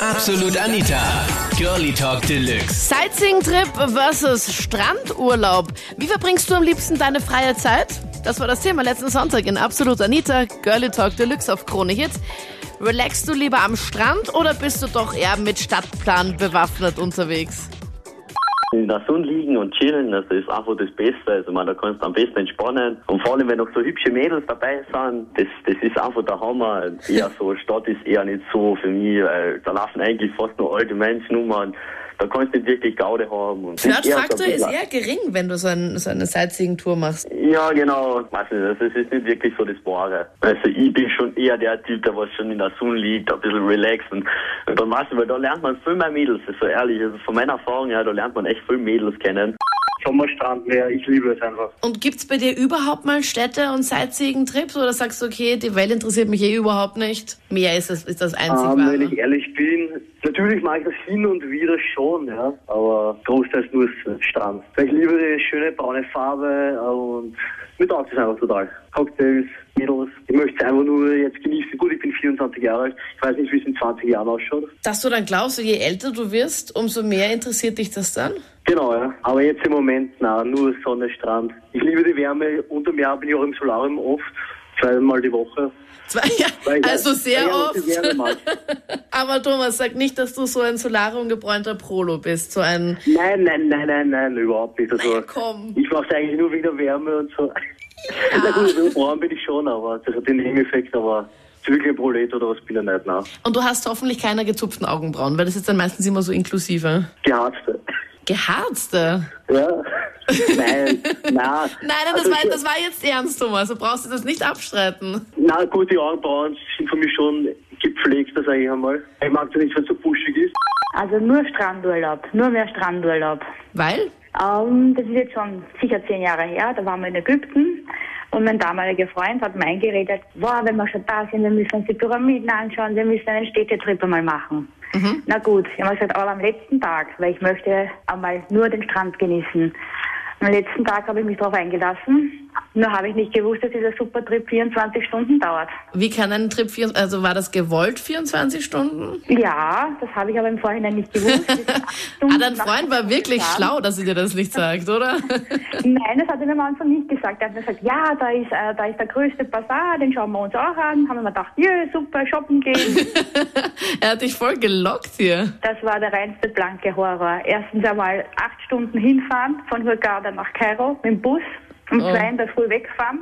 Absolut Anita. Girlie Talk Deluxe. Sightseeing-Trip versus Strandurlaub. Wie verbringst du am liebsten deine freie Zeit? Das war das Thema letzten Sonntag in Absolut Anita, Girlie Talk Deluxe auf Krone Hits. Relaxst du lieber am Strand oder bist du doch eher mit Stadtplan bewaffnet unterwegs? In der Sonne liegen und chillen, das ist einfach das Beste. Also man, da kannst du am besten entspannen. Und vor allem, wenn noch so hübsche Mädels dabei sind, das, das ist einfach der Hammer. Eher so, Stadt ist eher nicht so für mich, weil da laufen eigentlich fast nur alte Menschen um und da kannst du nicht wirklich Gaude haben. Und Flirtfaktor ist eher gering, wenn du so, ein, so eine Sightseeing-Tour machst. Ja, genau. Weiß nicht, das ist nicht wirklich so das Wahre. Also ich bin schon eher der Typ, der was schon in der Sonne liegt, ein bisschen relaxed und, und dann weißt du, weil da lernt man viel mehr Mädels, das ist so ehrlich. Also von meiner Erfahrung her, da lernt man echt viel Mädels kennen. Sommerstrandmeer, ich liebe es einfach. Und gibt's bei dir überhaupt mal Städte und Sightseeing-Trips oder sagst du, okay, die Welt interessiert mich eh überhaupt nicht? Meer ist das, ist das einzig ähm, Wenn ich ehrlich bin, natürlich mache ich das hin und wieder schon, ja, aber großteils nur Strand. Ich liebe die schöne braune Farbe und mir taugt es einfach total. Cocktails, Mädels. Ich möchte es einfach nur jetzt genießen. Gut, ich bin 24 Jahre alt. Ich weiß nicht, wie es in 20 Jahren ausschaut. Dass du dann glaubst, je älter du wirst, umso mehr interessiert dich das dann? Genau, ja. Aber jetzt im Moment, na, nur Sonne, Strand. Ich liebe die Wärme. Unterm Jahr bin ich auch im Solarium oft. Zweimal die Woche. Zwei, ja, also sehr oft. Aber Thomas, sag nicht, dass du so ein Solarium gebräunter Prolo bist. So ein nein, nein, nein, nein, nein, überhaupt nicht. Also, komm. Ich mache eigentlich nur wegen der Wärme und so. Ja. Na gut, so braun bin ich schon, aber das hat den Nebeneffekt, aber wirklich ein Prolet oder was bin ich nicht, nein. Und du hast hoffentlich keine gezupften Augenbrauen, weil das ist dann meistens immer so inklusive. Geharzte. Geharzte? Ja. Nein, nein. Nein, nein das, also, war, das war jetzt ernst, Thomas. Du brauchst das nicht abstreiten. Na gut, die Augenbrauen sind für mich schon gepflegt, das sage ich einmal. Ich mag das nicht, wenn es so buschig ist. Also nur Strandurlaub, nur mehr Strandurlaub. Weil? Um, ähm, das ist jetzt schon sicher zehn Jahre her, da waren wir in Ägypten und mein damaliger Freund hat mir eingeredet, boah, wenn wir schon da sind, wir müssen uns die Pyramiden anschauen, wir müssen einen Städtetrip einmal machen. Mhm. Na gut, ich habe gesagt, aber am letzten Tag, weil ich möchte einmal nur den Strand genießen. Am letzten Tag habe ich mich darauf eingelassen nur habe ich nicht gewusst, dass dieser Supertrip 24 Stunden dauert. Wie kann ein Trip, also war das gewollt 24 Stunden? Ja, das habe ich aber im Vorhinein nicht gewusst. ah, dein Freund war wirklich schlau, dass er dir das nicht sagt, oder? Nein, das hat er am Anfang nicht gesagt. Er hat gesagt, ja, da ist, äh, da ist der größte Bazar, den schauen wir uns auch an. Haben wir gedacht, ja, super, shoppen gehen. er hat dich voll gelockt hier. Das war der reinste blanke Horror. Erstens einmal acht Stunden hinfahren von Hurghada nach Kairo mit dem Bus um oh. zwei in der Früh wegfahren.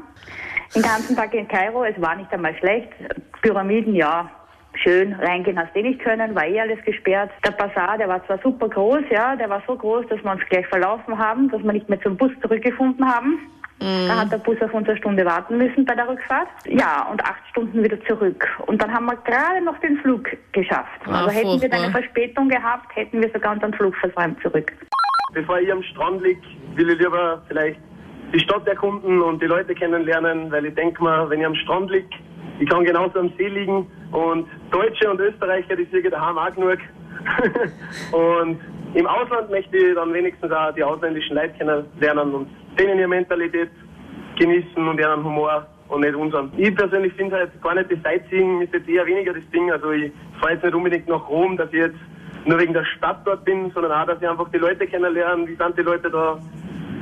Den ganzen Tag in Kairo, es war nicht einmal schlecht. Pyramiden, ja, schön, reingehen hast du eh nicht können, war eh alles gesperrt. Der Bazar, der war zwar super groß, ja, der war so groß, dass wir uns gleich verlaufen haben, dass wir nicht mehr zum Bus zurückgefunden haben. Mhm. Da hat der Bus auf uns eine Stunde warten müssen bei der Rückfahrt. Ja, und acht Stunden wieder zurück. Und dann haben wir gerade noch den Flug geschafft. Ah, also hätten wir eine Verspätung gehabt, hätten wir sogar unseren Flug versäumt zurück. Bevor ich am Strand liege, will ich lieber vielleicht die Stadt erkunden und die Leute kennenlernen, weil ich denke mal, wenn ich am Strand liege, ich kann genauso am See liegen und Deutsche und Österreicher, die sind daheim auch genug. und im Ausland möchte ich dann wenigstens auch die ausländischen Leute kennenlernen und denen ihre Mentalität genießen und ihren Humor und nicht unseren. Ich persönlich finde halt gar nicht das Sightseeing ist jetzt eher weniger das Ding. Also ich fahre jetzt nicht unbedingt nach Rom, dass ich jetzt nur wegen der Stadt dort bin, sondern auch, dass ich einfach die Leute kennenlerne, wie sind die Leute da,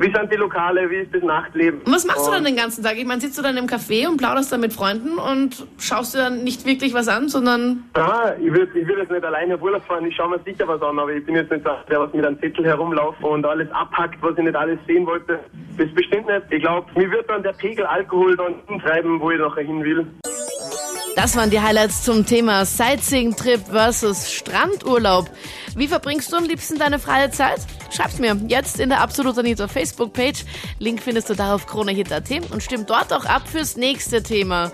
wie sind die Lokale? Wie ist das Nachtleben? Und was machst und du dann den ganzen Tag? Ich meine, sitzt du dann im Café und plauderst dann mit Freunden und schaust dir dann nicht wirklich was an, sondern. Ja, ich würde ich würd jetzt nicht alleine auf Urlaub fahren. Ich schaue mir sicher was an, aber ich bin jetzt nicht der, was mit einem Zettel herumläuft und alles abhackt, was ich nicht alles sehen wollte. Das bestimmt nicht. Ich glaube, mir wird dann der Pegel Alkohol dann hintreiben, wo ich nachher hin will. Das waren die Highlights zum Thema Sightseeing-Trip versus Strandurlaub. Wie verbringst du am liebsten deine freie Zeit? Schreib's mir jetzt in der Absolut Anita Facebook-Page. Link findest du da auf kronehit.at und stimm dort auch ab fürs nächste Thema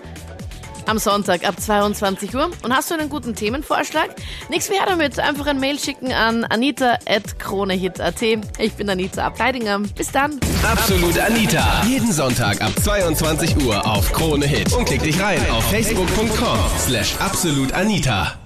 am Sonntag ab 22 Uhr. Und hast du einen guten Themenvorschlag? Nichts mehr damit. Einfach ein Mail schicken an anita.kronehit.at. Ich bin Anita Ableidinger. Bis dann. Absolut Anita. Jeden Sonntag ab 22 Uhr auf Krone Hit. Und klick dich rein auf facebook.com slash absolutanita.